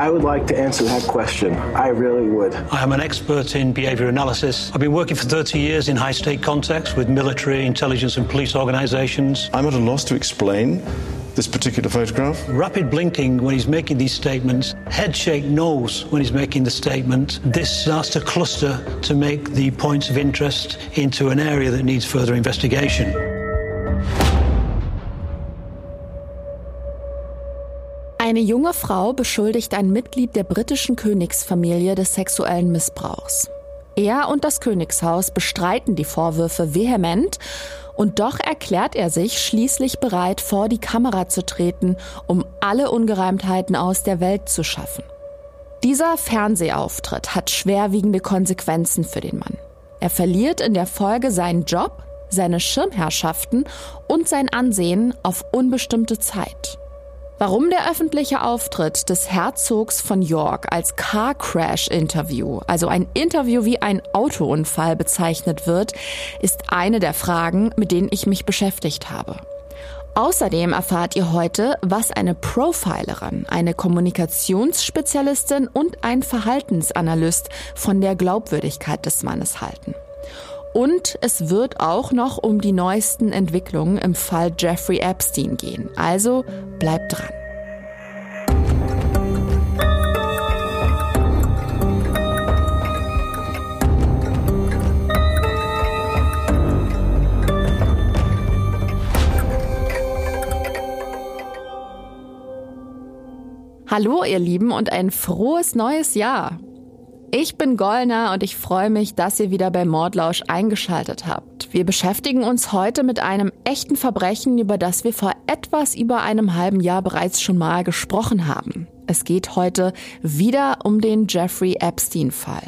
I would like to answer that question. I really would. I am an expert in behavior analysis. I've been working for 30 years in high state contexts with military, intelligence, and police organizations. I'm at a loss to explain this particular photograph. Rapid blinking when he's making these statements, head shake nose when he's making the statement. This starts to cluster to make the points of interest into an area that needs further investigation. Eine junge Frau beschuldigt ein Mitglied der britischen Königsfamilie des sexuellen Missbrauchs. Er und das Königshaus bestreiten die Vorwürfe vehement und doch erklärt er sich schließlich bereit, vor die Kamera zu treten, um alle Ungereimtheiten aus der Welt zu schaffen. Dieser Fernsehauftritt hat schwerwiegende Konsequenzen für den Mann. Er verliert in der Folge seinen Job, seine Schirmherrschaften und sein Ansehen auf unbestimmte Zeit. Warum der öffentliche Auftritt des Herzogs von York als Car Crash Interview, also ein Interview wie ein Autounfall bezeichnet wird, ist eine der Fragen, mit denen ich mich beschäftigt habe. Außerdem erfahrt ihr heute, was eine Profilerin, eine Kommunikationsspezialistin und ein Verhaltensanalyst von der Glaubwürdigkeit des Mannes halten. Und es wird auch noch um die neuesten Entwicklungen im Fall Jeffrey Epstein gehen. Also bleibt dran. Hallo ihr Lieben und ein frohes neues Jahr. Ich bin Gollner und ich freue mich, dass ihr wieder bei Mordlausch eingeschaltet habt. Wir beschäftigen uns heute mit einem echten Verbrechen, über das wir vor etwas über einem halben Jahr bereits schon mal gesprochen haben. Es geht heute wieder um den Jeffrey Epstein-Fall.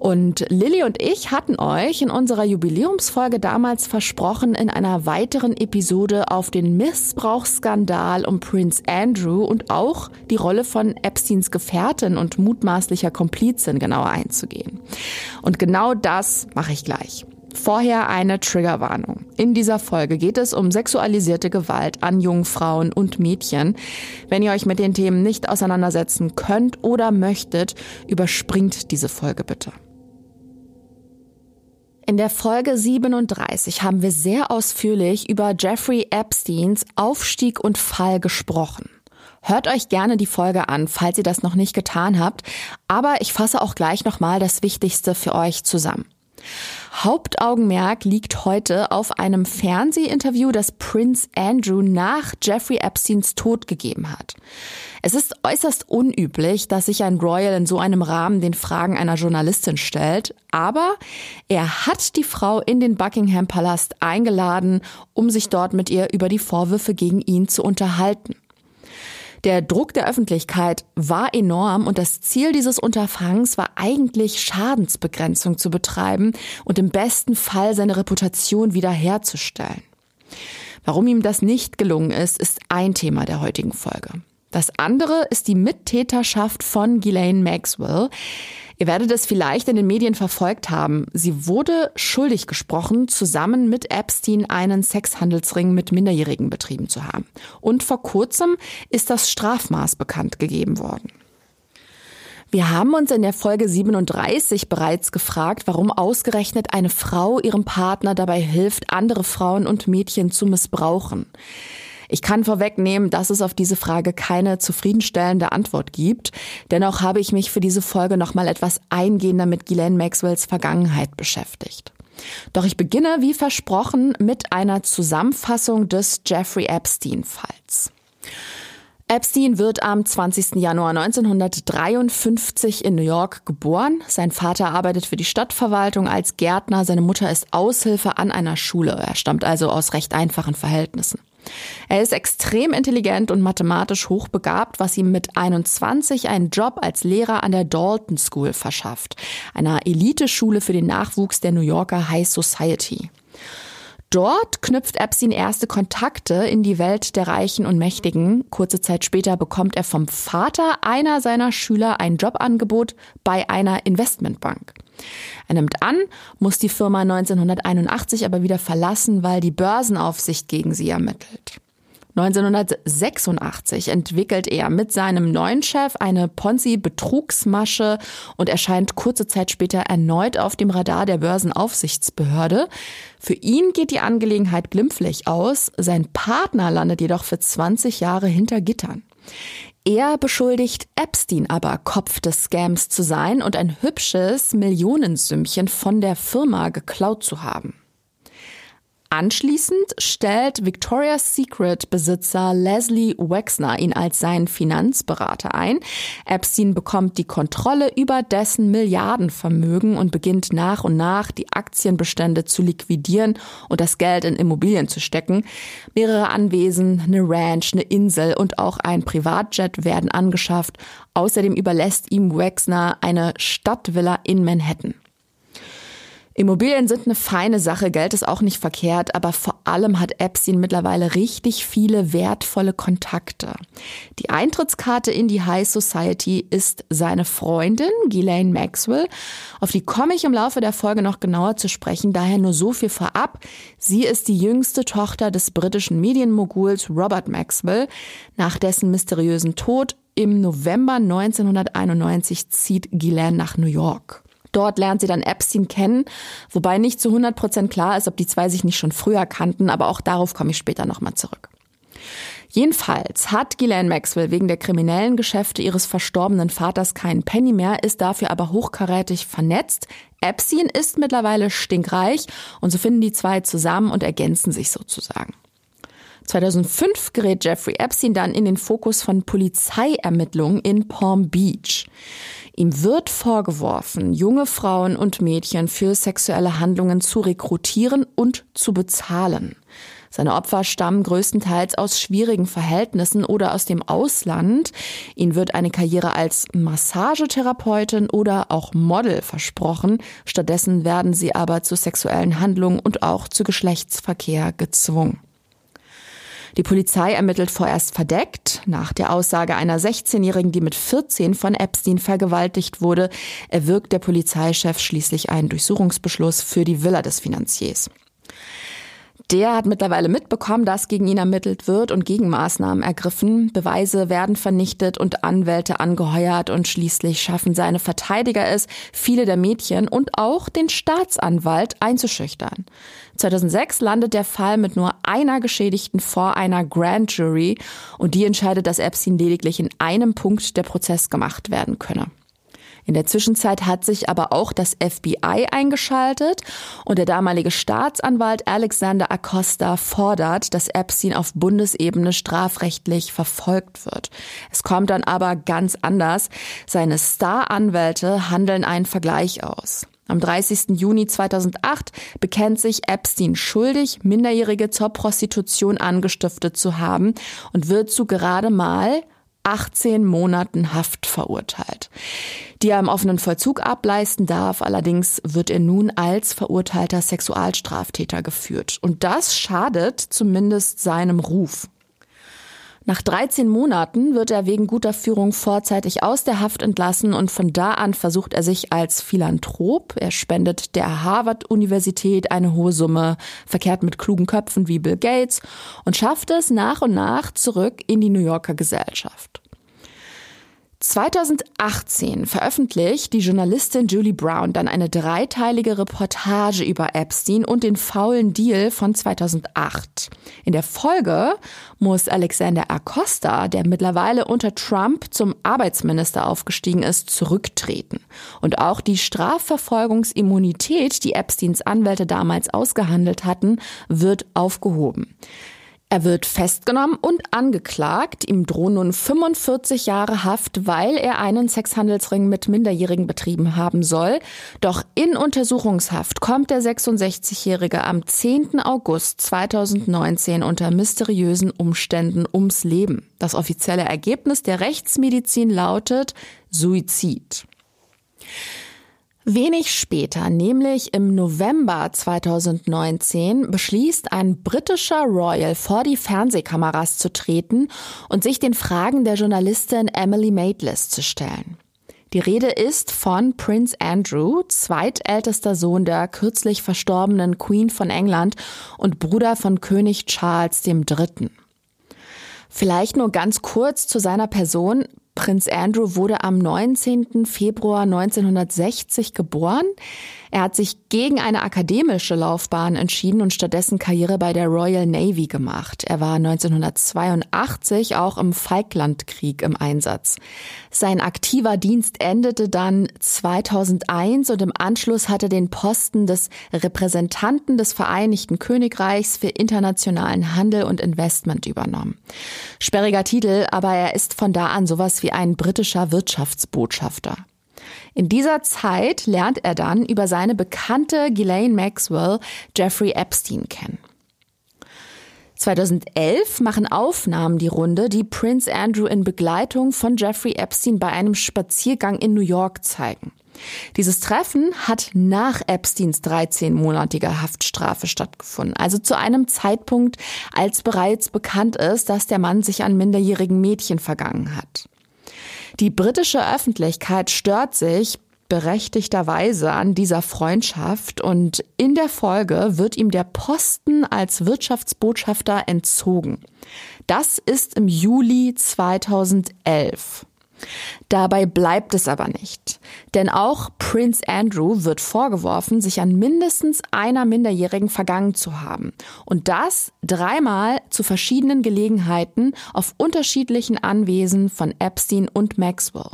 Und Lilly und ich hatten euch in unserer Jubiläumsfolge damals versprochen, in einer weiteren Episode auf den Missbrauchsskandal um Prince Andrew und auch die Rolle von Epsteins Gefährtin und mutmaßlicher Komplizin genauer einzugehen. Und genau das mache ich gleich. Vorher eine Triggerwarnung. In dieser Folge geht es um sexualisierte Gewalt an jungen Frauen und Mädchen. Wenn ihr euch mit den Themen nicht auseinandersetzen könnt oder möchtet, überspringt diese Folge bitte. In der Folge 37 haben wir sehr ausführlich über Jeffrey Epsteins Aufstieg und Fall gesprochen. Hört euch gerne die Folge an, falls ihr das noch nicht getan habt, aber ich fasse auch gleich nochmal das Wichtigste für euch zusammen. Hauptaugenmerk liegt heute auf einem Fernsehinterview, das Prince Andrew nach Jeffrey Epsteins Tod gegeben hat. Es ist äußerst unüblich, dass sich ein Royal in so einem Rahmen den Fragen einer Journalistin stellt, aber er hat die Frau in den Buckingham Palast eingeladen, um sich dort mit ihr über die Vorwürfe gegen ihn zu unterhalten. Der Druck der Öffentlichkeit war enorm und das Ziel dieses Unterfangs war eigentlich Schadensbegrenzung zu betreiben und im besten Fall seine Reputation wiederherzustellen. Warum ihm das nicht gelungen ist, ist ein Thema der heutigen Folge. Das andere ist die Mittäterschaft von Ghislaine Maxwell. Ihr werdet es vielleicht in den Medien verfolgt haben. Sie wurde schuldig gesprochen, zusammen mit Epstein einen Sexhandelsring mit Minderjährigen betrieben zu haben. Und vor kurzem ist das Strafmaß bekannt gegeben worden. Wir haben uns in der Folge 37 bereits gefragt, warum ausgerechnet eine Frau ihrem Partner dabei hilft, andere Frauen und Mädchen zu missbrauchen. Ich kann vorwegnehmen, dass es auf diese Frage keine zufriedenstellende Antwort gibt. Dennoch habe ich mich für diese Folge nochmal etwas eingehender mit Ghislaine Maxwells Vergangenheit beschäftigt. Doch ich beginne, wie versprochen, mit einer Zusammenfassung des Jeffrey Epstein-Falls. Epstein wird am 20. Januar 1953 in New York geboren. Sein Vater arbeitet für die Stadtverwaltung als Gärtner, seine Mutter ist Aushilfe an einer Schule. Er stammt also aus recht einfachen Verhältnissen. Er ist extrem intelligent und mathematisch hochbegabt, was ihm mit 21 einen Job als Lehrer an der Dalton School verschafft, einer Eliteschule für den Nachwuchs der New Yorker High Society. Dort knüpft Epstein erste Kontakte in die Welt der Reichen und Mächtigen. Kurze Zeit später bekommt er vom Vater einer seiner Schüler ein Jobangebot bei einer Investmentbank. Er nimmt an, muss die Firma 1981 aber wieder verlassen, weil die Börsenaufsicht gegen sie ermittelt. 1986 entwickelt er mit seinem neuen Chef eine Ponzi-Betrugsmasche und erscheint kurze Zeit später erneut auf dem Radar der Börsenaufsichtsbehörde. Für ihn geht die Angelegenheit glimpflich aus, sein Partner landet jedoch für 20 Jahre hinter Gittern. Er beschuldigt Epstein aber, Kopf des Scams zu sein und ein hübsches Millionensümmchen von der Firma geklaut zu haben. Anschließend stellt Victoria's Secret Besitzer Leslie Wexner ihn als seinen Finanzberater ein. Epstein bekommt die Kontrolle über dessen Milliardenvermögen und beginnt nach und nach die Aktienbestände zu liquidieren und das Geld in Immobilien zu stecken. Mehrere Anwesen, eine Ranch, eine Insel und auch ein Privatjet werden angeschafft. Außerdem überlässt ihm Wexner eine Stadtvilla in Manhattan. Immobilien sind eine feine Sache, Geld ist auch nicht verkehrt, aber vor allem hat Epstein mittlerweile richtig viele wertvolle Kontakte. Die Eintrittskarte in die High Society ist seine Freundin Ghislaine Maxwell. Auf die komme ich im Laufe der Folge noch genauer zu sprechen, daher nur so viel vorab. Sie ist die jüngste Tochter des britischen Medienmoguls Robert Maxwell. Nach dessen mysteriösen Tod im November 1991 zieht Ghislaine nach New York. Dort lernt sie dann Epstein kennen, wobei nicht zu 100 Prozent klar ist, ob die zwei sich nicht schon früher kannten, aber auch darauf komme ich später nochmal zurück. Jedenfalls hat Ghislaine Maxwell wegen der kriminellen Geschäfte ihres verstorbenen Vaters keinen Penny mehr, ist dafür aber hochkarätig vernetzt. Epstein ist mittlerweile stinkreich und so finden die zwei zusammen und ergänzen sich sozusagen. 2005 gerät Jeffrey Epstein dann in den Fokus von Polizeiermittlungen in Palm Beach. Ihm wird vorgeworfen, junge Frauen und Mädchen für sexuelle Handlungen zu rekrutieren und zu bezahlen. Seine Opfer stammen größtenteils aus schwierigen Verhältnissen oder aus dem Ausland. Ihnen wird eine Karriere als Massagetherapeutin oder auch Model versprochen. Stattdessen werden sie aber zu sexuellen Handlungen und auch zu Geschlechtsverkehr gezwungen. Die Polizei ermittelt vorerst verdeckt. Nach der Aussage einer 16-Jährigen, die mit 14 von Epstein vergewaltigt wurde, erwirkt der Polizeichef schließlich einen Durchsuchungsbeschluss für die Villa des Finanziers. Der hat mittlerweile mitbekommen, dass gegen ihn ermittelt wird und Gegenmaßnahmen ergriffen. Beweise werden vernichtet und Anwälte angeheuert und schließlich schaffen seine Verteidiger es, viele der Mädchen und auch den Staatsanwalt einzuschüchtern. 2006 landet der Fall mit nur einer Geschädigten vor einer Grand Jury und die entscheidet, dass Epstein lediglich in einem Punkt der Prozess gemacht werden könne. In der Zwischenzeit hat sich aber auch das FBI eingeschaltet und der damalige Staatsanwalt Alexander Acosta fordert, dass Epstein auf Bundesebene strafrechtlich verfolgt wird. Es kommt dann aber ganz anders. Seine Star-Anwälte handeln einen Vergleich aus. Am 30. Juni 2008 bekennt sich Epstein schuldig, Minderjährige zur Prostitution angestiftet zu haben und wird zu gerade mal 18 Monaten Haft verurteilt, die er im offenen Vollzug ableisten darf. Allerdings wird er nun als verurteilter Sexualstraftäter geführt. Und das schadet zumindest seinem Ruf. Nach 13 Monaten wird er wegen guter Führung vorzeitig aus der Haft entlassen und von da an versucht er sich als Philanthrop. Er spendet der Harvard-Universität eine hohe Summe, verkehrt mit klugen Köpfen wie Bill Gates und schafft es nach und nach zurück in die New Yorker Gesellschaft. 2018 veröffentlicht die Journalistin Julie Brown dann eine dreiteilige Reportage über Epstein und den faulen Deal von 2008. In der Folge muss Alexander Acosta, der mittlerweile unter Trump zum Arbeitsminister aufgestiegen ist, zurücktreten. Und auch die Strafverfolgungsimmunität, die Epsteins Anwälte damals ausgehandelt hatten, wird aufgehoben. Er wird festgenommen und angeklagt. Ihm drohen nun 45 Jahre Haft, weil er einen Sexhandelsring mit Minderjährigen betrieben haben soll. Doch in Untersuchungshaft kommt der 66-Jährige am 10. August 2019 unter mysteriösen Umständen ums Leben. Das offizielle Ergebnis der Rechtsmedizin lautet Suizid. Wenig später, nämlich im November 2019, beschließt ein britischer Royal vor die Fernsehkameras zu treten und sich den Fragen der Journalistin Emily Maitlis zu stellen. Die Rede ist von Prince Andrew, zweitältester Sohn der kürzlich verstorbenen Queen von England und Bruder von König Charles III. Vielleicht nur ganz kurz zu seiner Person. Prinz Andrew wurde am 19. Februar 1960 geboren. Er hat sich gegen eine akademische Laufbahn entschieden und stattdessen Karriere bei der Royal Navy gemacht. Er war 1982 auch im Falklandkrieg im Einsatz. Sein aktiver Dienst endete dann 2001 und im Anschluss hat er den Posten des Repräsentanten des Vereinigten Königreichs für internationalen Handel und Investment übernommen. Sperriger Titel, aber er ist von da an sowas wie ein britischer Wirtschaftsbotschafter. In dieser Zeit lernt er dann über seine bekannte Ghislaine Maxwell Jeffrey Epstein kennen. 2011 machen Aufnahmen die Runde, die Prince Andrew in Begleitung von Jeffrey Epstein bei einem Spaziergang in New York zeigen. Dieses Treffen hat nach Epsteins 13-monatiger Haftstrafe stattgefunden, also zu einem Zeitpunkt, als bereits bekannt ist, dass der Mann sich an minderjährigen Mädchen vergangen hat. Die britische Öffentlichkeit stört sich berechtigterweise an dieser Freundschaft und in der Folge wird ihm der Posten als Wirtschaftsbotschafter entzogen. Das ist im Juli 2011. Dabei bleibt es aber nicht. Denn auch Prince Andrew wird vorgeworfen, sich an mindestens einer Minderjährigen vergangen zu haben. Und das dreimal zu verschiedenen Gelegenheiten auf unterschiedlichen Anwesen von Epstein und Maxwell.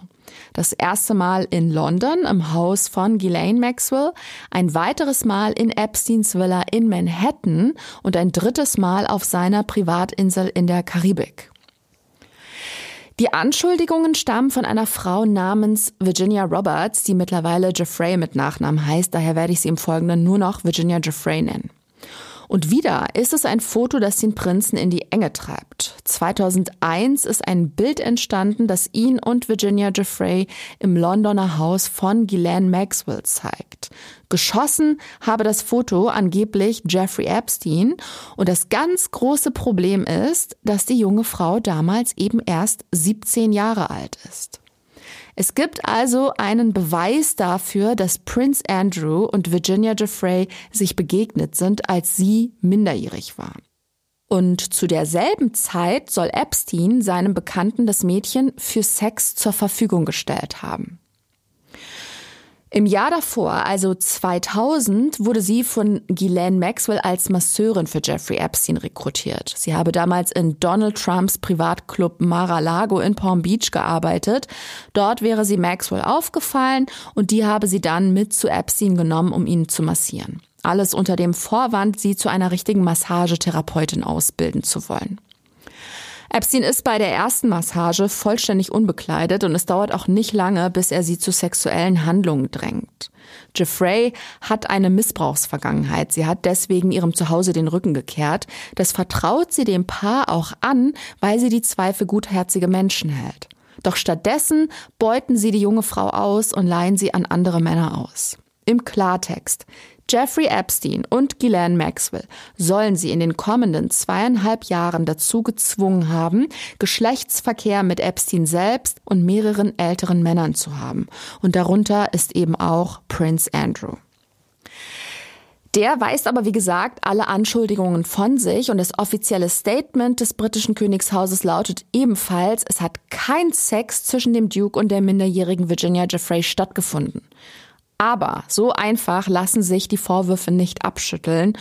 Das erste Mal in London im Haus von Ghislaine Maxwell, ein weiteres Mal in Epsteins Villa in Manhattan und ein drittes Mal auf seiner Privatinsel in der Karibik. Die Anschuldigungen stammen von einer Frau namens Virginia Roberts, die mittlerweile Jeffrey mit Nachnamen heißt, daher werde ich sie im Folgenden nur noch Virginia Jeffrey nennen. Und wieder ist es ein Foto, das den Prinzen in die Enge treibt. 2001 ist ein Bild entstanden, das ihn und Virginia Jeffrey im Londoner Haus von Ghislaine Maxwell zeigt. Geschossen habe das Foto angeblich Jeffrey Epstein und das ganz große Problem ist, dass die junge Frau damals eben erst 17 Jahre alt ist. Es gibt also einen Beweis dafür, dass Prince Andrew und Virginia Jeffrey sich begegnet sind, als sie minderjährig war. Und zu derselben Zeit soll Epstein seinem Bekannten das Mädchen für Sex zur Verfügung gestellt haben. Im Jahr davor, also 2000, wurde sie von Ghislaine Maxwell als Masseurin für Jeffrey Epstein rekrutiert. Sie habe damals in Donald Trumps Privatclub Mar-a-Lago in Palm Beach gearbeitet. Dort wäre sie Maxwell aufgefallen und die habe sie dann mit zu Epstein genommen, um ihn zu massieren. Alles unter dem Vorwand, sie zu einer richtigen Massagetherapeutin ausbilden zu wollen. Epstein ist bei der ersten Massage vollständig unbekleidet und es dauert auch nicht lange, bis er sie zu sexuellen Handlungen drängt. Jeffrey hat eine Missbrauchsvergangenheit. Sie hat deswegen ihrem Zuhause den Rücken gekehrt. Das vertraut sie dem Paar auch an, weil sie die zwei für gutherzige Menschen hält. Doch stattdessen beuten sie die junge Frau aus und leihen sie an andere Männer aus. Im Klartext. Jeffrey Epstein und Ghislaine Maxwell sollen sie in den kommenden zweieinhalb Jahren dazu gezwungen haben, Geschlechtsverkehr mit Epstein selbst und mehreren älteren Männern zu haben. Und darunter ist eben auch Prince Andrew. Der weist aber, wie gesagt, alle Anschuldigungen von sich und das offizielle Statement des britischen Königshauses lautet ebenfalls, es hat kein Sex zwischen dem Duke und der minderjährigen Virginia Jeffrey stattgefunden. Aber so einfach lassen sich die Vorwürfe nicht abschütteln.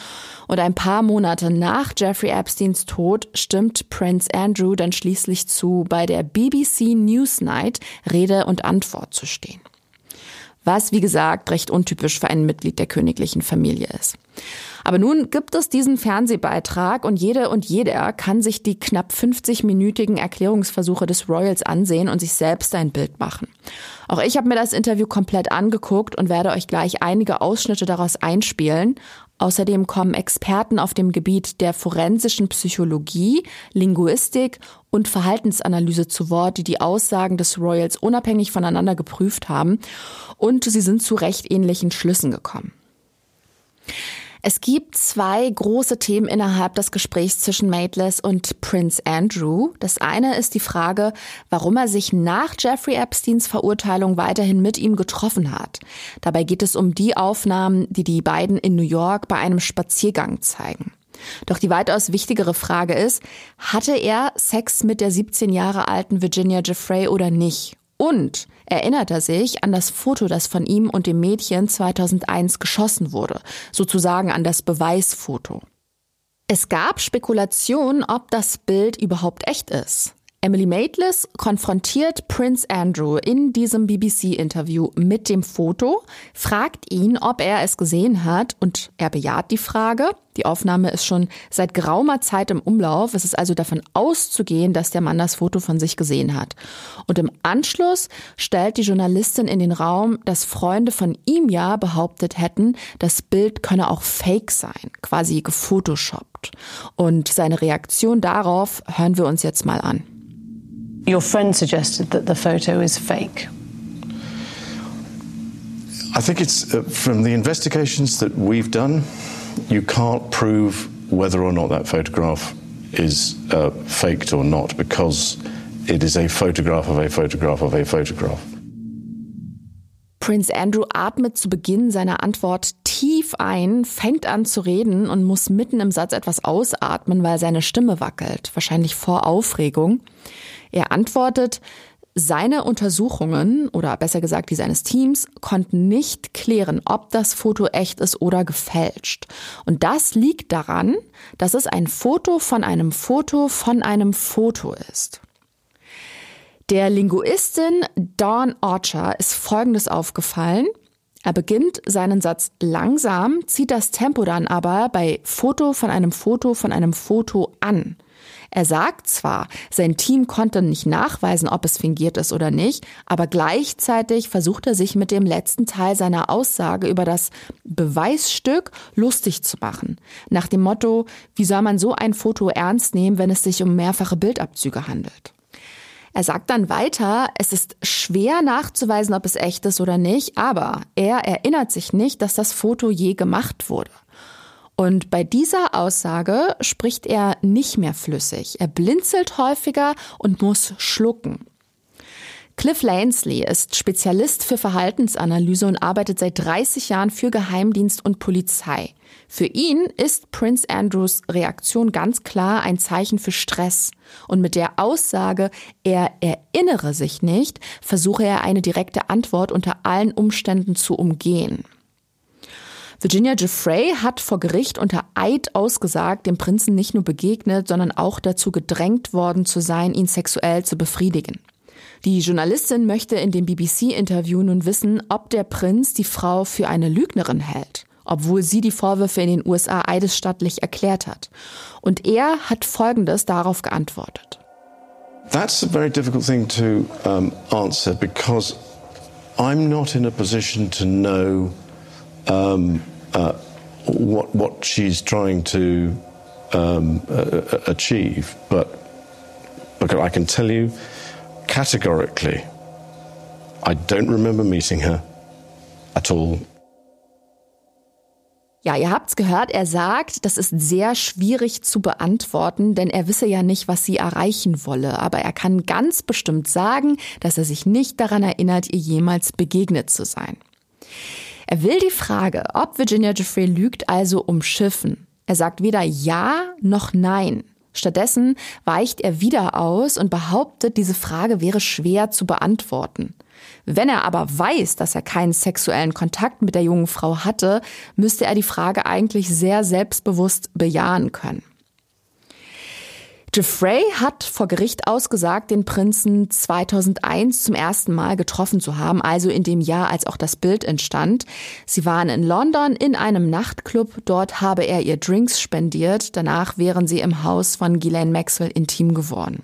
Und ein paar Monate nach Jeffrey Epsteins Tod stimmt Prince Andrew dann schließlich zu, bei der BBC Newsnight Rede und Antwort zu stehen was wie gesagt recht untypisch für ein Mitglied der königlichen Familie ist. Aber nun gibt es diesen Fernsehbeitrag und jede und jeder kann sich die knapp 50-minütigen Erklärungsversuche des Royals ansehen und sich selbst ein Bild machen. Auch ich habe mir das Interview komplett angeguckt und werde euch gleich einige Ausschnitte daraus einspielen. Außerdem kommen Experten auf dem Gebiet der forensischen Psychologie, Linguistik und Verhaltensanalyse zu Wort, die die Aussagen des Royals unabhängig voneinander geprüft haben und sie sind zu recht ähnlichen Schlüssen gekommen. Es gibt zwei große Themen innerhalb des Gesprächs zwischen Maitlis und Prince Andrew. Das eine ist die Frage, warum er sich nach Jeffrey Epsteins Verurteilung weiterhin mit ihm getroffen hat. Dabei geht es um die Aufnahmen, die die beiden in New York bei einem Spaziergang zeigen. Doch die weitaus wichtigere Frage ist, hatte er Sex mit der 17 Jahre alten Virginia Jeffrey oder nicht? Und erinnert er sich an das Foto, das von ihm und dem Mädchen 2001 geschossen wurde, sozusagen an das Beweisfoto. Es gab Spekulationen, ob das Bild überhaupt echt ist. Emily Maitlis konfrontiert Prince Andrew in diesem BBC-Interview mit dem Foto, fragt ihn, ob er es gesehen hat und er bejaht die Frage. Die Aufnahme ist schon seit geraumer Zeit im Umlauf. Es ist also davon auszugehen, dass der Mann das Foto von sich gesehen hat. Und im Anschluss stellt die Journalistin in den Raum, dass Freunde von ihm ja behauptet hätten, das Bild könne auch fake sein, quasi gefotoshoppt. Und seine Reaktion darauf hören wir uns jetzt mal an. Your friend suggested that the photo is fake. I think it's uh, from the investigations that we've done, you can't prove whether or not that photograph is uh, faked or not because it is a photograph of a photograph of a photograph. Prince Andrew atmet zu Beginn seiner Antwort tief ein, fängt an zu reden und muss mitten im Satz etwas ausatmen, weil seine Stimme wackelt, wahrscheinlich vor Aufregung. Er antwortet, seine Untersuchungen oder besser gesagt die seines Teams konnten nicht klären, ob das Foto echt ist oder gefälscht. Und das liegt daran, dass es ein Foto von einem Foto von einem Foto ist. Der Linguistin Dawn Archer ist Folgendes aufgefallen. Er beginnt seinen Satz langsam, zieht das Tempo dann aber bei Foto von einem Foto von einem Foto an. Er sagt zwar, sein Team konnte nicht nachweisen, ob es fingiert ist oder nicht, aber gleichzeitig versucht er sich mit dem letzten Teil seiner Aussage über das Beweisstück lustig zu machen. Nach dem Motto, wie soll man so ein Foto ernst nehmen, wenn es sich um mehrfache Bildabzüge handelt? Er sagt dann weiter, es ist schwer nachzuweisen, ob es echt ist oder nicht, aber er erinnert sich nicht, dass das Foto je gemacht wurde. Und bei dieser Aussage spricht er nicht mehr flüssig. Er blinzelt häufiger und muss schlucken. Cliff Lansley ist Spezialist für Verhaltensanalyse und arbeitet seit 30 Jahren für Geheimdienst und Polizei. Für ihn ist Prince Andrews Reaktion ganz klar ein Zeichen für Stress. Und mit der Aussage, er erinnere sich nicht, versuche er eine direkte Antwort unter allen Umständen zu umgehen. Virginia Giuffre hat vor Gericht unter Eid ausgesagt, dem Prinzen nicht nur begegnet, sondern auch dazu gedrängt worden zu sein, ihn sexuell zu befriedigen. Die Journalistin möchte in dem BBC-Interview nun wissen, ob der Prinz die Frau für eine Lügnerin hält, obwohl sie die Vorwürfe in den USA eidesstattlich erklärt hat. Und er hat Folgendes darauf geantwortet. That's a very difficult thing to um, answer because I'm not in a position to know um, uh, what what she's trying to um, uh, achieve, but but I can tell you categorically, I don't remember meeting her at all. Ja, ihr habt's gehört, er sagt, das ist sehr schwierig zu beantworten, denn er wisse ja nicht, was sie erreichen wolle. Aber er kann ganz bestimmt sagen, dass er sich nicht daran erinnert, ihr jemals begegnet zu sein. Er will die Frage, ob Virginia Jeffrey lügt, also umschiffen. Er sagt weder Ja noch Nein. Stattdessen weicht er wieder aus und behauptet, diese Frage wäre schwer zu beantworten. Wenn er aber weiß, dass er keinen sexuellen Kontakt mit der jungen Frau hatte, müsste er die Frage eigentlich sehr selbstbewusst bejahen können. Jeffrey hat vor Gericht ausgesagt, den Prinzen 2001 zum ersten Mal getroffen zu haben, also in dem Jahr, als auch das Bild entstand. Sie waren in London in einem Nachtclub. Dort habe er ihr Drinks spendiert. Danach wären sie im Haus von Ghislaine Maxwell intim geworden.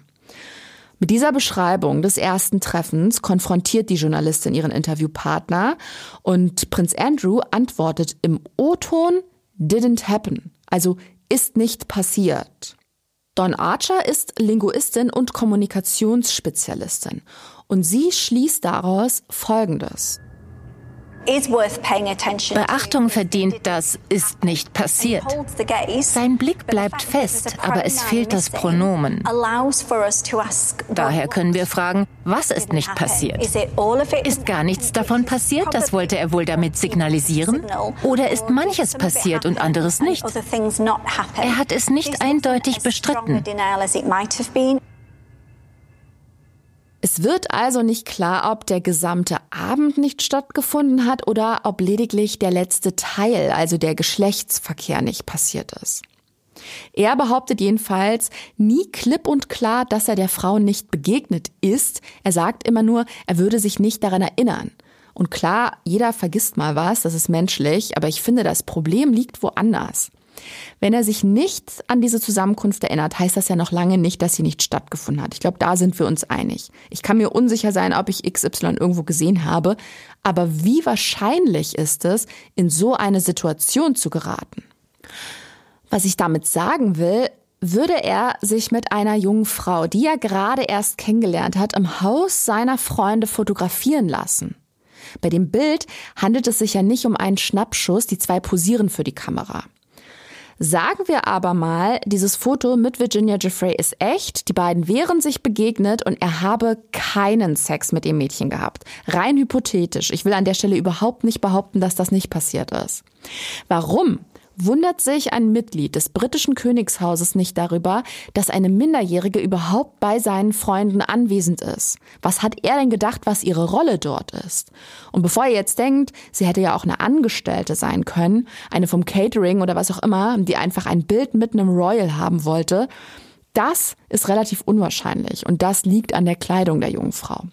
Mit dieser Beschreibung des ersten Treffens konfrontiert die Journalistin ihren Interviewpartner und Prinz Andrew antwortet im O-Ton didn't happen, also ist nicht passiert. Dawn Archer ist Linguistin und Kommunikationsspezialistin und sie schließt daraus Folgendes. Beachtung verdient, das ist nicht passiert. Sein Blick bleibt fest, aber es fehlt das Pronomen. Daher können wir fragen, was ist nicht passiert? Ist gar nichts davon passiert? Das wollte er wohl damit signalisieren? Oder ist manches passiert und anderes nicht? Er hat es nicht eindeutig bestritten. Es wird also nicht klar, ob der gesamte Abend nicht stattgefunden hat oder ob lediglich der letzte Teil, also der Geschlechtsverkehr, nicht passiert ist. Er behauptet jedenfalls nie klipp und klar, dass er der Frau nicht begegnet ist. Er sagt immer nur, er würde sich nicht daran erinnern. Und klar, jeder vergisst mal was, das ist menschlich, aber ich finde, das Problem liegt woanders. Wenn er sich nicht an diese Zusammenkunft erinnert, heißt das ja noch lange nicht, dass sie nicht stattgefunden hat. Ich glaube, da sind wir uns einig. Ich kann mir unsicher sein, ob ich XY irgendwo gesehen habe, aber wie wahrscheinlich ist es, in so eine Situation zu geraten? Was ich damit sagen will, würde er sich mit einer jungen Frau, die er gerade erst kennengelernt hat, im Haus seiner Freunde fotografieren lassen. Bei dem Bild handelt es sich ja nicht um einen Schnappschuss, die zwei posieren für die Kamera. Sagen wir aber mal, dieses Foto mit Virginia Jeffrey ist echt, die beiden wären sich begegnet und er habe keinen Sex mit dem Mädchen gehabt. Rein hypothetisch. Ich will an der Stelle überhaupt nicht behaupten, dass das nicht passiert ist. Warum wundert sich ein Mitglied des britischen Königshauses nicht darüber, dass eine Minderjährige überhaupt bei seinen Freunden anwesend ist. Was hat er denn gedacht, was ihre Rolle dort ist? Und bevor ihr jetzt denkt, sie hätte ja auch eine Angestellte sein können, eine vom Catering oder was auch immer, die einfach ein Bild mit einem Royal haben wollte, das ist relativ unwahrscheinlich und das liegt an der Kleidung der jungen Frau.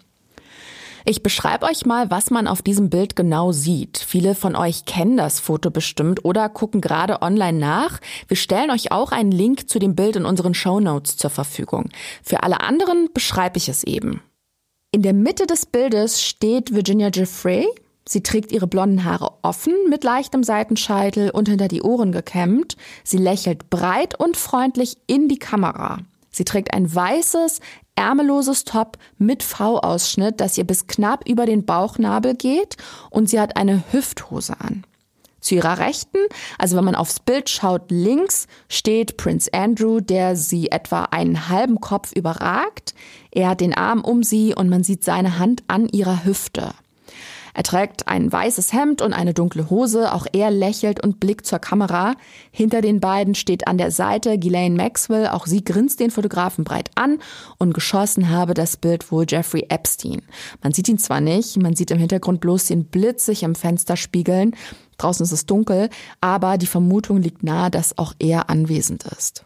Ich beschreibe euch mal, was man auf diesem Bild genau sieht. Viele von euch kennen das Foto bestimmt oder gucken gerade online nach. Wir stellen euch auch einen Link zu dem Bild in unseren Show Notes zur Verfügung. Für alle anderen beschreibe ich es eben. In der Mitte des Bildes steht Virginia Jeffrey. Sie trägt ihre blonden Haare offen mit leichtem Seitenscheitel und hinter die Ohren gekämmt. Sie lächelt breit und freundlich in die Kamera. Sie trägt ein weißes, ärmelloses Top mit V-Ausschnitt, das ihr bis knapp über den Bauchnabel geht und sie hat eine Hüfthose an. Zu ihrer Rechten, also wenn man aufs Bild schaut, links steht Prince Andrew, der sie etwa einen halben Kopf überragt. Er hat den Arm um sie und man sieht seine Hand an ihrer Hüfte. Er trägt ein weißes Hemd und eine dunkle Hose. Auch er lächelt und blickt zur Kamera. Hinter den beiden steht an der Seite Ghislaine Maxwell. Auch sie grinst den Fotografen breit an und geschossen habe das Bild wohl Jeffrey Epstein. Man sieht ihn zwar nicht, man sieht im Hintergrund bloß den Blitz sich im Fenster spiegeln. Draußen ist es dunkel, aber die Vermutung liegt nahe, dass auch er anwesend ist.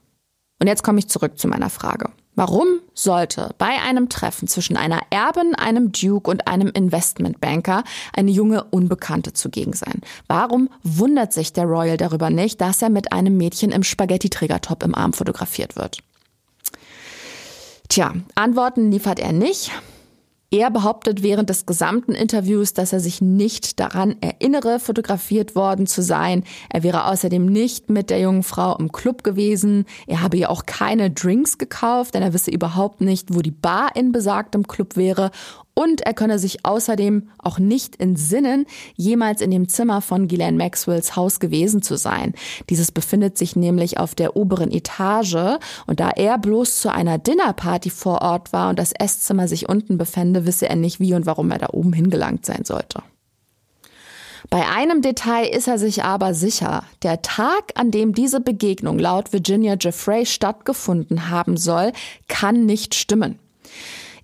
Und jetzt komme ich zurück zu meiner Frage. Warum sollte bei einem Treffen zwischen einer Erbin, einem Duke und einem Investmentbanker eine junge Unbekannte zugegen sein? Warum wundert sich der Royal darüber nicht, dass er mit einem Mädchen im Spaghetti-Trägertop im Arm fotografiert wird? Tja, Antworten liefert er nicht. Er behauptet während des gesamten Interviews, dass er sich nicht daran erinnere, fotografiert worden zu sein. Er wäre außerdem nicht mit der jungen Frau im Club gewesen. Er habe ihr auch keine Drinks gekauft, denn er wisse überhaupt nicht, wo die Bar in besagtem Club wäre. Und er könne sich außerdem auch nicht entsinnen, jemals in dem Zimmer von Ghislaine Maxwells Haus gewesen zu sein. Dieses befindet sich nämlich auf der oberen Etage und da er bloß zu einer Dinnerparty vor Ort war und das Esszimmer sich unten befände, wisse er nicht, wie und warum er da oben hingelangt sein sollte. Bei einem Detail ist er sich aber sicher. Der Tag, an dem diese Begegnung laut Virginia Jeffrey stattgefunden haben soll, kann nicht stimmen.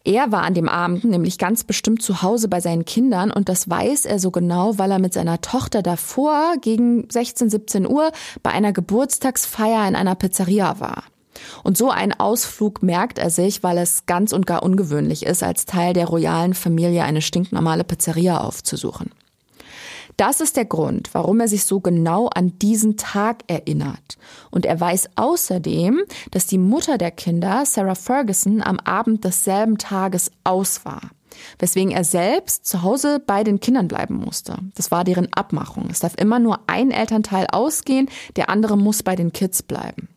Er war an dem Abend nämlich ganz bestimmt zu Hause bei seinen Kindern und das weiß er so genau, weil er mit seiner Tochter davor gegen 16, 17 Uhr bei einer Geburtstagsfeier in einer Pizzeria war. Und so einen Ausflug merkt er sich, weil es ganz und gar ungewöhnlich ist, als Teil der royalen Familie eine stinknormale Pizzeria aufzusuchen. Das ist der Grund, warum er sich so genau an diesen Tag erinnert. Und er weiß außerdem, dass die Mutter der Kinder, Sarah Ferguson, am Abend desselben Tages aus war. Weswegen er selbst zu Hause bei den Kindern bleiben musste. Das war deren Abmachung. Es darf immer nur ein Elternteil ausgehen, der andere muss bei den Kids bleiben.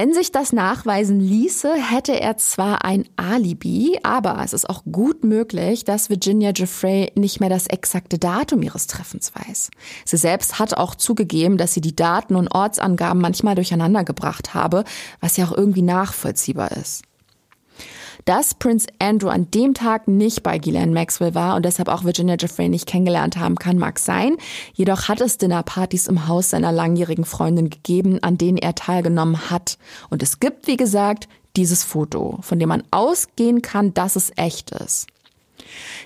Wenn sich das nachweisen ließe, hätte er zwar ein Alibi, aber es ist auch gut möglich, dass Virginia Jeffrey nicht mehr das exakte Datum ihres Treffens weiß. Sie selbst hat auch zugegeben, dass sie die Daten und Ortsangaben manchmal durcheinander gebracht habe, was ja auch irgendwie nachvollziehbar ist. Dass Prince Andrew an dem Tag nicht bei Ghislaine Maxwell war und deshalb auch Virginia Jeffrey nicht kennengelernt haben kann, mag sein. Jedoch hat es Dinnerpartys im Haus seiner langjährigen Freundin gegeben, an denen er teilgenommen hat. Und es gibt, wie gesagt, dieses Foto, von dem man ausgehen kann, dass es echt ist.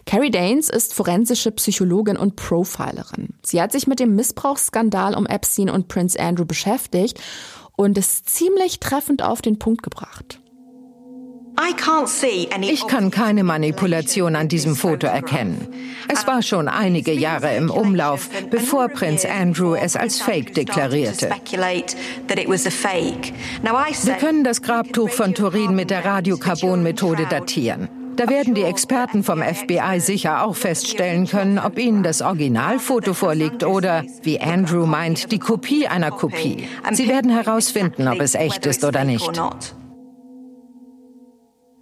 Carrie Danes ist forensische Psychologin und Profilerin. Sie hat sich mit dem Missbrauchsskandal um Epstein und Prince Andrew beschäftigt und es ziemlich treffend auf den Punkt gebracht. Ich kann keine Manipulation an diesem Foto erkennen. Es war schon einige Jahre im Umlauf, bevor Prinz Andrew es als Fake deklarierte. Wir können das Grabtuch von Turin mit der Radiokarbon-Methode datieren. Da werden die Experten vom FBI sicher auch feststellen können, ob ihnen das Originalfoto vorliegt oder, wie Andrew meint, die Kopie einer Kopie. Sie werden herausfinden, ob es echt ist oder nicht.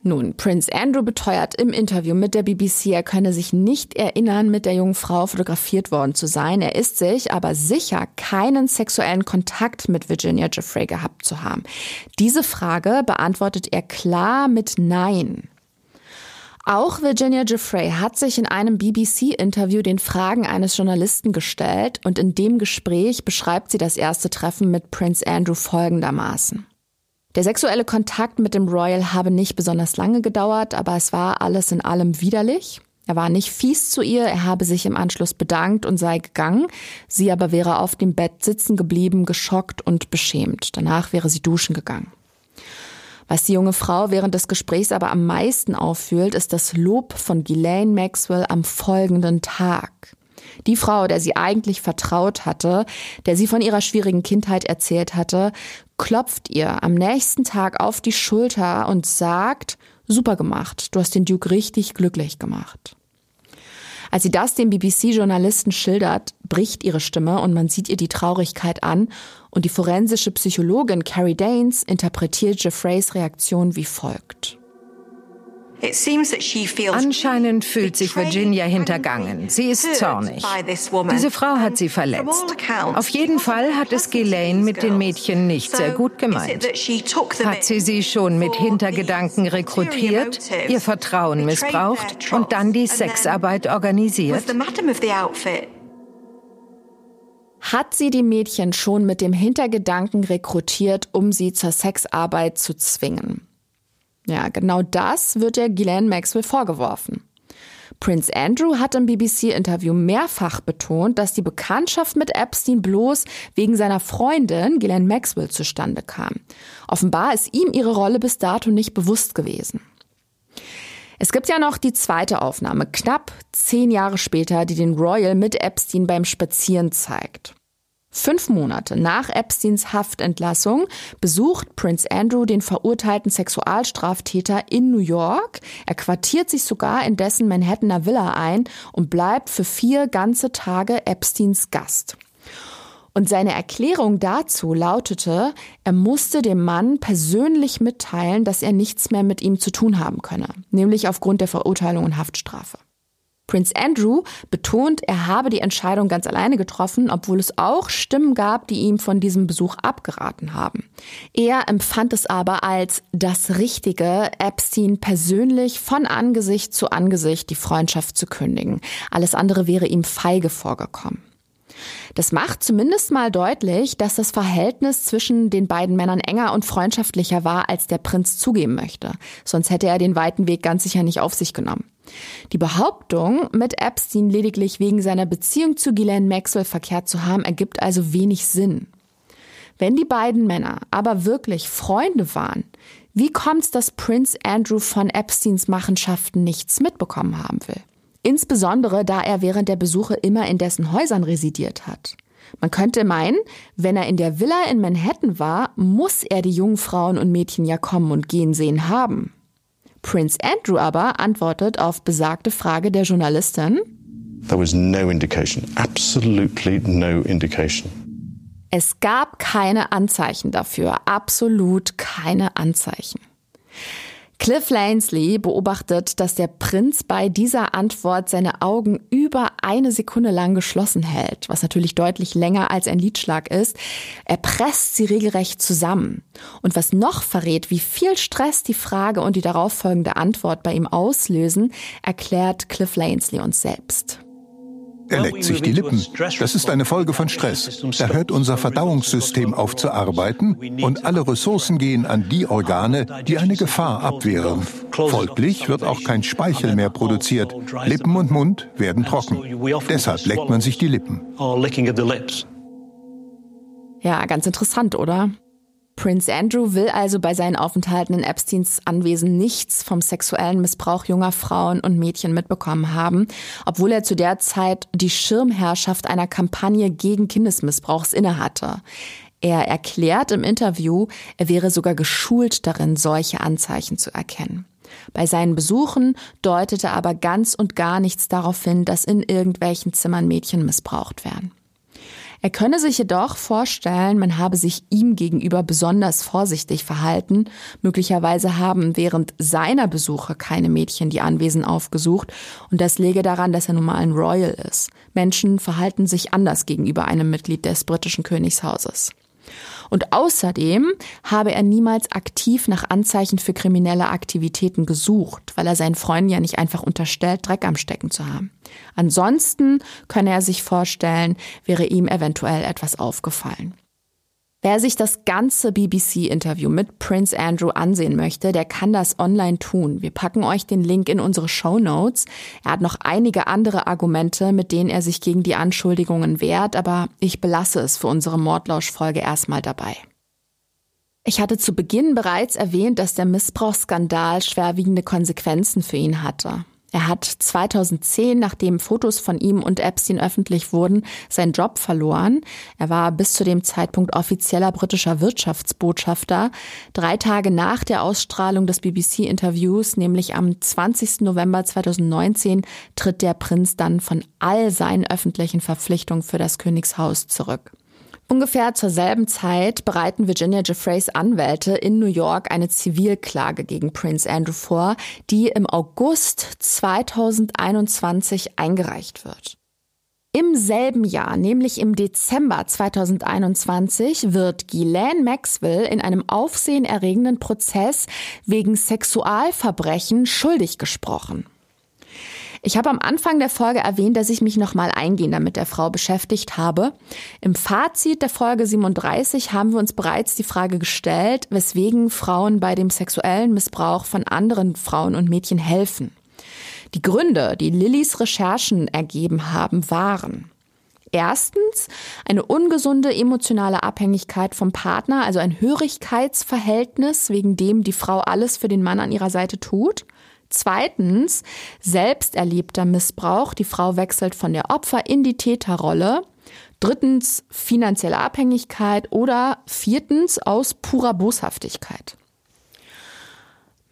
Nun, Prince Andrew beteuert im Interview mit der BBC, er könne sich nicht erinnern, mit der jungen Frau fotografiert worden zu sein. Er ist sich aber sicher, keinen sexuellen Kontakt mit Virginia Jeffrey gehabt zu haben. Diese Frage beantwortet er klar mit Nein. Auch Virginia Jeffrey hat sich in einem BBC-Interview den Fragen eines Journalisten gestellt und in dem Gespräch beschreibt sie das erste Treffen mit Prince Andrew folgendermaßen. Der sexuelle Kontakt mit dem Royal habe nicht besonders lange gedauert, aber es war alles in allem widerlich. Er war nicht fies zu ihr, er habe sich im Anschluss bedankt und sei gegangen. Sie aber wäre auf dem Bett sitzen geblieben, geschockt und beschämt. Danach wäre sie duschen gegangen. Was die junge Frau während des Gesprächs aber am meisten auffühlt, ist das Lob von Ghislaine Maxwell am folgenden Tag. Die Frau, der sie eigentlich vertraut hatte, der sie von ihrer schwierigen Kindheit erzählt hatte, klopft ihr am nächsten Tag auf die Schulter und sagt, super gemacht, du hast den Duke richtig glücklich gemacht. Als sie das dem BBC-Journalisten schildert, bricht ihre Stimme und man sieht ihr die Traurigkeit an und die forensische Psychologin Carrie Danes interpretiert Jeffreys Reaktion wie folgt. Anscheinend fühlt sich Virginia hintergangen. Sie ist zornig. Diese Frau hat sie verletzt. Auf jeden Fall hat es Ghislaine mit den Mädchen nicht sehr gut gemeint. Hat sie sie schon mit Hintergedanken rekrutiert, ihr Vertrauen missbraucht und dann die Sexarbeit organisiert? Hat sie die Mädchen schon mit dem Hintergedanken rekrutiert, um sie zur Sexarbeit zu zwingen? Ja, genau das wird der Ghislaine Maxwell vorgeworfen. Prince Andrew hat im BBC-Interview mehrfach betont, dass die Bekanntschaft mit Epstein bloß wegen seiner Freundin Ghislaine Maxwell zustande kam. Offenbar ist ihm ihre Rolle bis dato nicht bewusst gewesen. Es gibt ja noch die zweite Aufnahme, knapp zehn Jahre später, die den Royal mit Epstein beim Spazieren zeigt. Fünf Monate nach Epsteins Haftentlassung besucht Prince Andrew den verurteilten Sexualstraftäter in New York. Er quartiert sich sogar in dessen Manhattaner Villa ein und bleibt für vier ganze Tage Epsteins Gast. Und seine Erklärung dazu lautete, er musste dem Mann persönlich mitteilen, dass er nichts mehr mit ihm zu tun haben könne, nämlich aufgrund der Verurteilung und Haftstrafe. Prince Andrew betont, er habe die Entscheidung ganz alleine getroffen, obwohl es auch Stimmen gab, die ihm von diesem Besuch abgeraten haben. Er empfand es aber als das Richtige, Epstein persönlich von Angesicht zu Angesicht die Freundschaft zu kündigen. Alles andere wäre ihm feige vorgekommen. Das macht zumindest mal deutlich, dass das Verhältnis zwischen den beiden Männern enger und freundschaftlicher war, als der Prinz zugeben möchte. Sonst hätte er den weiten Weg ganz sicher nicht auf sich genommen. Die Behauptung, mit Epstein lediglich wegen seiner Beziehung zu Ghislaine Maxwell verkehrt zu haben, ergibt also wenig Sinn. Wenn die beiden Männer aber wirklich Freunde waren, wie kommt's, dass Prince Andrew von Epsteins Machenschaften nichts mitbekommen haben will? Insbesondere da er während der Besuche immer in dessen Häusern residiert hat. Man könnte meinen, wenn er in der Villa in Manhattan war, muss er die jungen Frauen und Mädchen ja kommen und gehen sehen haben. Prince Andrew aber antwortet auf besagte Frage der Journalistin. There was no indication, absolutely no indication. Es gab keine Anzeichen dafür, absolut keine Anzeichen. Cliff Lansley beobachtet, dass der Prinz bei dieser Antwort seine Augen über eine Sekunde lang geschlossen hält, was natürlich deutlich länger als ein Liedschlag ist. Er presst sie regelrecht zusammen. Und was noch verrät, wie viel Stress die Frage und die darauffolgende Antwort bei ihm auslösen, erklärt Cliff Lansley uns selbst. Er leckt sich die Lippen. Das ist eine Folge von Stress. Da hört unser Verdauungssystem auf zu arbeiten und alle Ressourcen gehen an die Organe, die eine Gefahr abwehren. Folglich wird auch kein Speichel mehr produziert. Lippen und Mund werden trocken. Deshalb leckt man sich die Lippen. Ja, ganz interessant, oder? Prince Andrew will also bei seinen Aufenthalten in Epsteins Anwesen nichts vom sexuellen Missbrauch junger Frauen und Mädchen mitbekommen haben, obwohl er zu der Zeit die Schirmherrschaft einer Kampagne gegen Kindesmissbrauchs innehatte. Er erklärt im Interview, er wäre sogar geschult darin, solche Anzeichen zu erkennen. Bei seinen Besuchen deutete aber ganz und gar nichts darauf hin, dass in irgendwelchen Zimmern Mädchen missbraucht werden. Er könne sich jedoch vorstellen, man habe sich ihm gegenüber besonders vorsichtig verhalten. Möglicherweise haben während seiner Besuche keine Mädchen die Anwesen aufgesucht und das läge daran, dass er nun mal ein Royal ist. Menschen verhalten sich anders gegenüber einem Mitglied des britischen Königshauses. Und außerdem habe er niemals aktiv nach Anzeichen für kriminelle Aktivitäten gesucht, weil er seinen Freunden ja nicht einfach unterstellt, Dreck am Stecken zu haben. Ansonsten könne er sich vorstellen, wäre ihm eventuell etwas aufgefallen. Wer sich das ganze BBC-Interview mit Prince Andrew ansehen möchte, der kann das online tun. Wir packen euch den Link in unsere Show Notes. Er hat noch einige andere Argumente, mit denen er sich gegen die Anschuldigungen wehrt, aber ich belasse es für unsere Mordlausch-Folge erstmal dabei. Ich hatte zu Beginn bereits erwähnt, dass der Missbrauchsskandal schwerwiegende Konsequenzen für ihn hatte. Er hat 2010, nachdem Fotos von ihm und Epstein öffentlich wurden, seinen Job verloren. Er war bis zu dem Zeitpunkt offizieller britischer Wirtschaftsbotschafter. Drei Tage nach der Ausstrahlung des BBC-Interviews, nämlich am 20. November 2019, tritt der Prinz dann von all seinen öffentlichen Verpflichtungen für das Königshaus zurück. Ungefähr zur selben Zeit bereiten Virginia Jeffreys Anwälte in New York eine Zivilklage gegen Prince Andrew vor, die im August 2021 eingereicht wird. Im selben Jahr, nämlich im Dezember 2021, wird Ghislaine Maxwell in einem aufsehenerregenden Prozess wegen Sexualverbrechen schuldig gesprochen. Ich habe am Anfang der Folge erwähnt, dass ich mich nochmal eingehender mit der Frau beschäftigt habe. Im Fazit der Folge 37 haben wir uns bereits die Frage gestellt, weswegen Frauen bei dem sexuellen Missbrauch von anderen Frauen und Mädchen helfen. Die Gründe, die Lillys Recherchen ergeben haben, waren Erstens eine ungesunde emotionale Abhängigkeit vom Partner, also ein Hörigkeitsverhältnis, wegen dem die Frau alles für den Mann an ihrer Seite tut. Zweitens, selbst erlebter Missbrauch. Die Frau wechselt von der Opfer in die Täterrolle. Drittens, finanzielle Abhängigkeit. Oder viertens, aus purer Boshaftigkeit.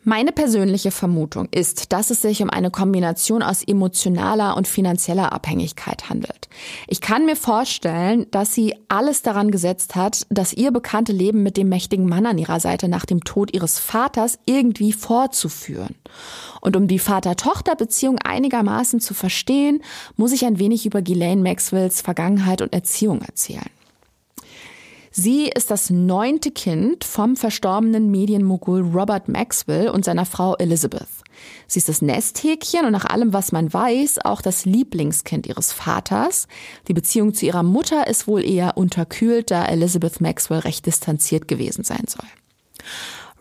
Meine persönliche Vermutung ist, dass es sich um eine Kombination aus emotionaler und finanzieller Abhängigkeit handelt. Ich kann mir vorstellen, dass sie alles daran gesetzt hat, das ihr bekannte Leben mit dem mächtigen Mann an ihrer Seite nach dem Tod ihres Vaters irgendwie fortzuführen. Und um die Vater-Tochter-Beziehung einigermaßen zu verstehen, muss ich ein wenig über Ghislaine Maxwells Vergangenheit und Erziehung erzählen. Sie ist das neunte Kind vom verstorbenen Medienmogul Robert Maxwell und seiner Frau Elizabeth. Sie ist das Nesthäkchen und nach allem, was man weiß, auch das Lieblingskind ihres Vaters. Die Beziehung zu ihrer Mutter ist wohl eher unterkühlt, da Elizabeth Maxwell recht distanziert gewesen sein soll.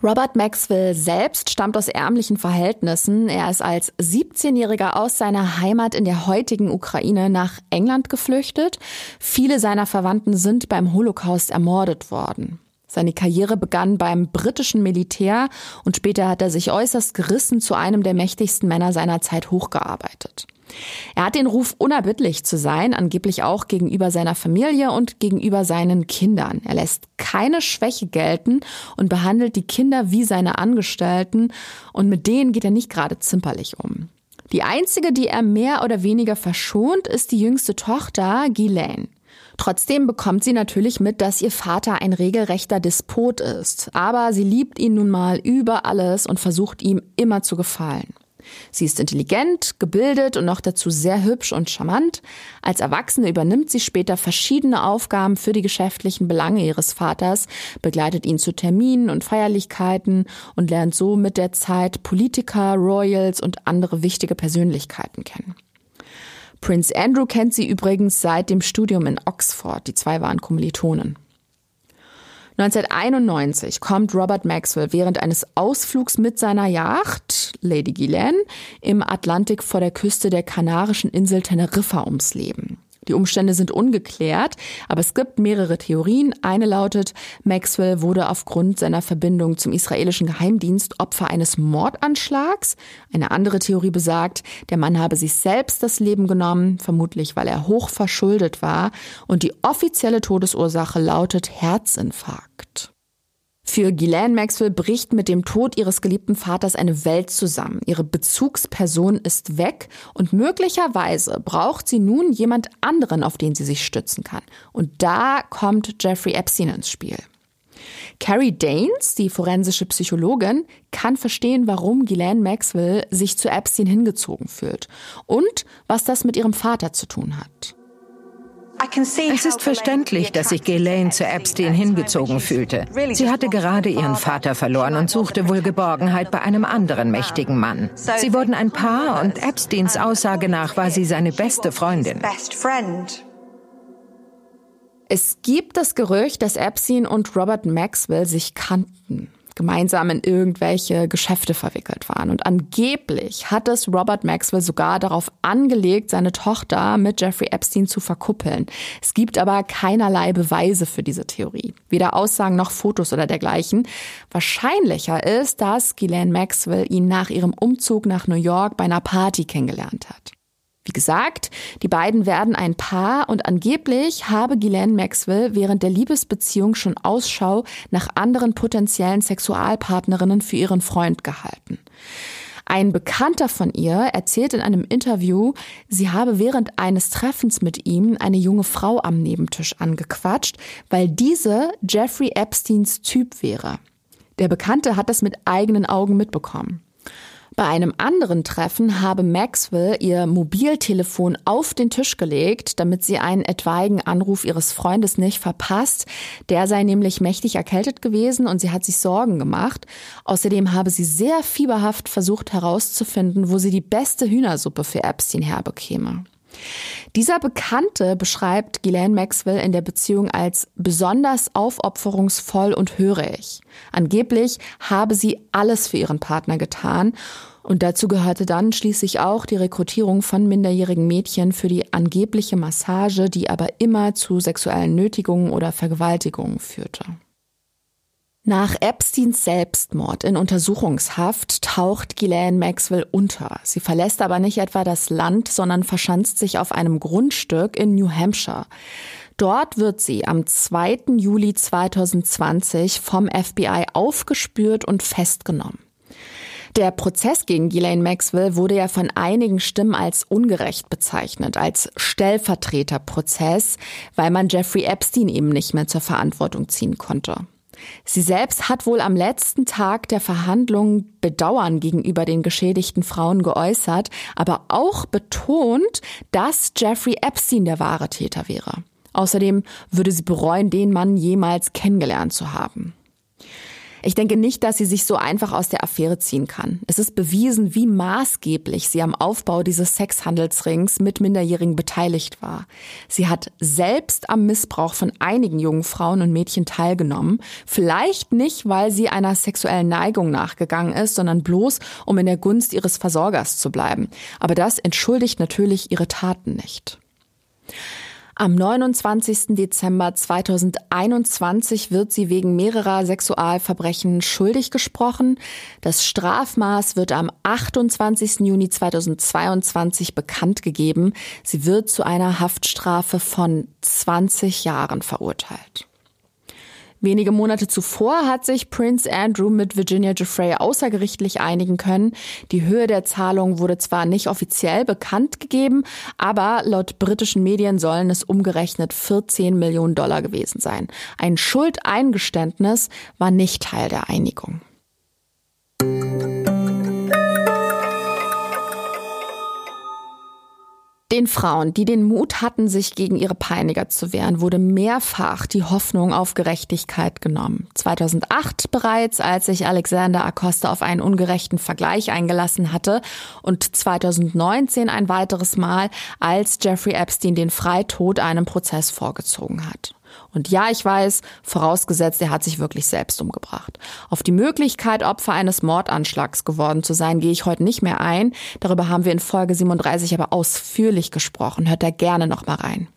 Robert Maxwell selbst stammt aus ärmlichen Verhältnissen. Er ist als 17-Jähriger aus seiner Heimat in der heutigen Ukraine nach England geflüchtet. Viele seiner Verwandten sind beim Holocaust ermordet worden. Seine Karriere begann beim britischen Militär und später hat er sich äußerst gerissen zu einem der mächtigsten Männer seiner Zeit hochgearbeitet. Er hat den Ruf, unerbittlich zu sein, angeblich auch gegenüber seiner Familie und gegenüber seinen Kindern. Er lässt keine Schwäche gelten und behandelt die Kinder wie seine Angestellten und mit denen geht er nicht gerade zimperlich um. Die einzige, die er mehr oder weniger verschont, ist die jüngste Tochter, Ghislaine. Trotzdem bekommt sie natürlich mit, dass ihr Vater ein regelrechter Despot ist. Aber sie liebt ihn nun mal über alles und versucht ihm immer zu gefallen. Sie ist intelligent, gebildet und noch dazu sehr hübsch und charmant. Als Erwachsene übernimmt sie später verschiedene Aufgaben für die geschäftlichen Belange ihres Vaters, begleitet ihn zu Terminen und Feierlichkeiten und lernt so mit der Zeit Politiker, Royals und andere wichtige Persönlichkeiten kennen. Prince Andrew kennt sie übrigens seit dem Studium in Oxford. Die zwei waren Kommilitonen. 1991 kommt Robert Maxwell während eines Ausflugs mit seiner Yacht Lady Guylaine im Atlantik vor der Küste der kanarischen Insel Teneriffa ums Leben. Die Umstände sind ungeklärt, aber es gibt mehrere Theorien. Eine lautet, Maxwell wurde aufgrund seiner Verbindung zum israelischen Geheimdienst Opfer eines Mordanschlags. Eine andere Theorie besagt, der Mann habe sich selbst das Leben genommen, vermutlich weil er hoch verschuldet war. Und die offizielle Todesursache lautet Herzinfarkt. Für Ghislaine Maxwell bricht mit dem Tod ihres geliebten Vaters eine Welt zusammen. Ihre Bezugsperson ist weg und möglicherweise braucht sie nun jemand anderen, auf den sie sich stützen kann. Und da kommt Jeffrey Epstein ins Spiel. Carrie Danes, die forensische Psychologin, kann verstehen, warum Ghislaine Maxwell sich zu Epstein hingezogen fühlt und was das mit ihrem Vater zu tun hat. Es ist verständlich, dass sich Ghislaine zu Epstein hingezogen fühlte. Sie hatte gerade ihren Vater verloren und suchte wohl Geborgenheit bei einem anderen mächtigen Mann. Sie wurden ein Paar und Epsteins Aussage nach war sie seine beste Freundin. Es gibt das Gerücht, dass Epstein und Robert Maxwell sich kannten gemeinsam in irgendwelche Geschäfte verwickelt waren. Und angeblich hat es Robert Maxwell sogar darauf angelegt, seine Tochter mit Jeffrey Epstein zu verkuppeln. Es gibt aber keinerlei Beweise für diese Theorie. Weder Aussagen noch Fotos oder dergleichen. Wahrscheinlicher ist, dass Ghislaine Maxwell ihn nach ihrem Umzug nach New York bei einer Party kennengelernt hat. Wie gesagt, die beiden werden ein Paar und angeblich habe Ghislaine Maxwell während der Liebesbeziehung schon Ausschau nach anderen potenziellen Sexualpartnerinnen für ihren Freund gehalten. Ein Bekannter von ihr erzählt in einem Interview, sie habe während eines Treffens mit ihm eine junge Frau am Nebentisch angequatscht, weil diese Jeffrey Epsteins Typ wäre. Der Bekannte hat das mit eigenen Augen mitbekommen. Bei einem anderen Treffen habe Maxwell ihr Mobiltelefon auf den Tisch gelegt, damit sie einen etwaigen Anruf ihres Freundes nicht verpasst. Der sei nämlich mächtig erkältet gewesen und sie hat sich Sorgen gemacht. Außerdem habe sie sehr fieberhaft versucht herauszufinden, wo sie die beste Hühnersuppe für Epstein herbekäme. Dieser Bekannte beschreibt Ghislaine Maxwell in der Beziehung als besonders aufopferungsvoll und hörig. Angeblich habe sie alles für ihren Partner getan und dazu gehörte dann schließlich auch die Rekrutierung von minderjährigen Mädchen für die angebliche Massage, die aber immer zu sexuellen Nötigungen oder Vergewaltigungen führte. Nach Epsteins Selbstmord in Untersuchungshaft taucht Ghislaine Maxwell unter. Sie verlässt aber nicht etwa das Land, sondern verschanzt sich auf einem Grundstück in New Hampshire. Dort wird sie am 2. Juli 2020 vom FBI aufgespürt und festgenommen. Der Prozess gegen Ghislaine Maxwell wurde ja von einigen Stimmen als ungerecht bezeichnet, als Stellvertreterprozess, weil man Jeffrey Epstein eben nicht mehr zur Verantwortung ziehen konnte. Sie selbst hat wohl am letzten Tag der Verhandlung Bedauern gegenüber den geschädigten Frauen geäußert, aber auch betont, dass Jeffrey Epstein der wahre Täter wäre. Außerdem würde sie bereuen, den Mann jemals kennengelernt zu haben. Ich denke nicht, dass sie sich so einfach aus der Affäre ziehen kann. Es ist bewiesen, wie maßgeblich sie am Aufbau dieses Sexhandelsrings mit Minderjährigen beteiligt war. Sie hat selbst am Missbrauch von einigen jungen Frauen und Mädchen teilgenommen. Vielleicht nicht, weil sie einer sexuellen Neigung nachgegangen ist, sondern bloß, um in der Gunst ihres Versorgers zu bleiben. Aber das entschuldigt natürlich ihre Taten nicht. Am 29. Dezember 2021 wird sie wegen mehrerer Sexualverbrechen schuldig gesprochen. Das Strafmaß wird am 28. Juni 2022 bekannt gegeben. Sie wird zu einer Haftstrafe von 20 Jahren verurteilt. Wenige Monate zuvor hat sich Prince Andrew mit Virginia Giuffre außergerichtlich einigen können. Die Höhe der Zahlung wurde zwar nicht offiziell bekannt gegeben, aber laut britischen Medien sollen es umgerechnet 14 Millionen Dollar gewesen sein. Ein Schuldeingeständnis war nicht Teil der Einigung. Den Frauen, die den Mut hatten, sich gegen ihre Peiniger zu wehren, wurde mehrfach die Hoffnung auf Gerechtigkeit genommen. 2008 bereits, als sich Alexander Acosta auf einen ungerechten Vergleich eingelassen hatte und 2019 ein weiteres Mal, als Jeffrey Epstein den Freitod einem Prozess vorgezogen hat. Und ja, ich weiß, vorausgesetzt, er hat sich wirklich selbst umgebracht. Auf die Möglichkeit, Opfer eines Mordanschlags geworden zu sein, gehe ich heute nicht mehr ein. Darüber haben wir in Folge 37 aber ausführlich gesprochen. Hört da gerne noch mal rein.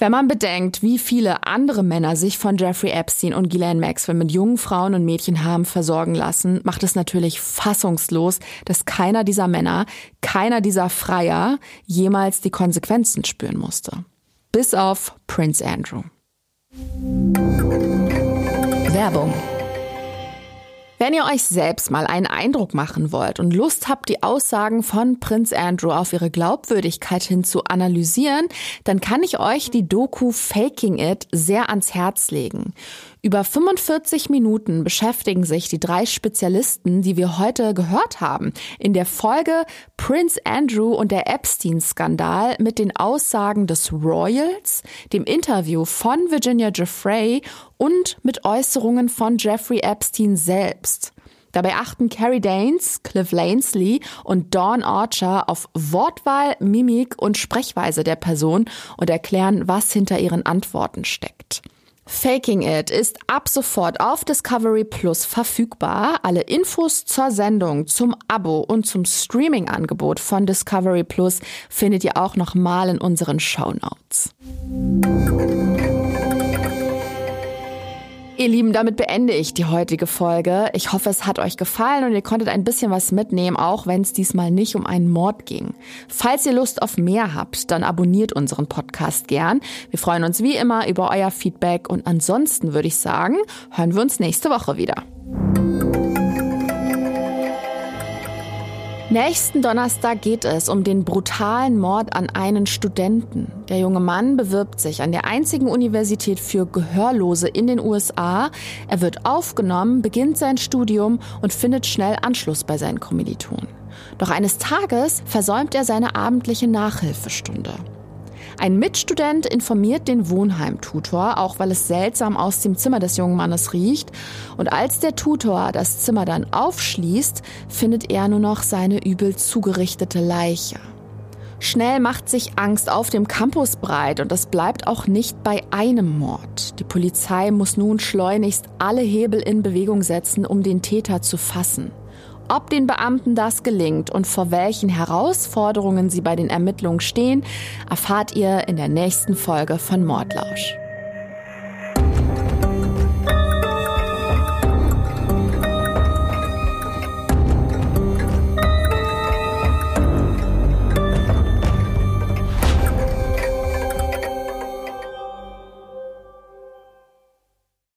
Wenn man bedenkt, wie viele andere Männer sich von Jeffrey Epstein und Ghislaine Maxwell mit jungen Frauen und Mädchen haben versorgen lassen, macht es natürlich fassungslos, dass keiner dieser Männer, keiner dieser Freier jemals die Konsequenzen spüren musste bis auf Prince Andrew. Werbung wenn ihr euch selbst mal einen Eindruck machen wollt und Lust habt, die Aussagen von Prinz Andrew auf ihre Glaubwürdigkeit hin zu analysieren, dann kann ich euch die Doku Faking It sehr ans Herz legen. Über 45 Minuten beschäftigen sich die drei Spezialisten, die wir heute gehört haben, in der Folge Prince Andrew und der Epstein-Skandal mit den Aussagen des Royals, dem Interview von Virginia Giuffre und mit Äußerungen von Jeffrey Epstein selbst. Dabei achten Carrie Danes, Cliff Lansley und Dawn Archer auf Wortwahl, Mimik und Sprechweise der Person und erklären, was hinter ihren Antworten steckt. Faking It ist ab sofort auf Discovery Plus verfügbar. Alle Infos zur Sendung, zum Abo und zum Streaming-Angebot von Discovery Plus findet ihr auch nochmal in unseren Show Notes. Ihr Lieben, damit beende ich die heutige Folge. Ich hoffe, es hat euch gefallen und ihr konntet ein bisschen was mitnehmen, auch wenn es diesmal nicht um einen Mord ging. Falls ihr Lust auf mehr habt, dann abonniert unseren Podcast gern. Wir freuen uns wie immer über euer Feedback und ansonsten würde ich sagen, hören wir uns nächste Woche wieder. Nächsten Donnerstag geht es um den brutalen Mord an einen Studenten. Der junge Mann bewirbt sich an der einzigen Universität für Gehörlose in den USA. Er wird aufgenommen, beginnt sein Studium und findet schnell Anschluss bei seinen Kommilitonen. Doch eines Tages versäumt er seine abendliche Nachhilfestunde. Ein Mitstudent informiert den Wohnheimtutor, auch weil es seltsam aus dem Zimmer des jungen Mannes riecht. Und als der Tutor das Zimmer dann aufschließt, findet er nur noch seine übel zugerichtete Leiche. Schnell macht sich Angst auf dem Campus breit und es bleibt auch nicht bei einem Mord. Die Polizei muss nun schleunigst alle Hebel in Bewegung setzen, um den Täter zu fassen. Ob den Beamten das gelingt und vor welchen Herausforderungen sie bei den Ermittlungen stehen, erfahrt ihr in der nächsten Folge von Mordlausch.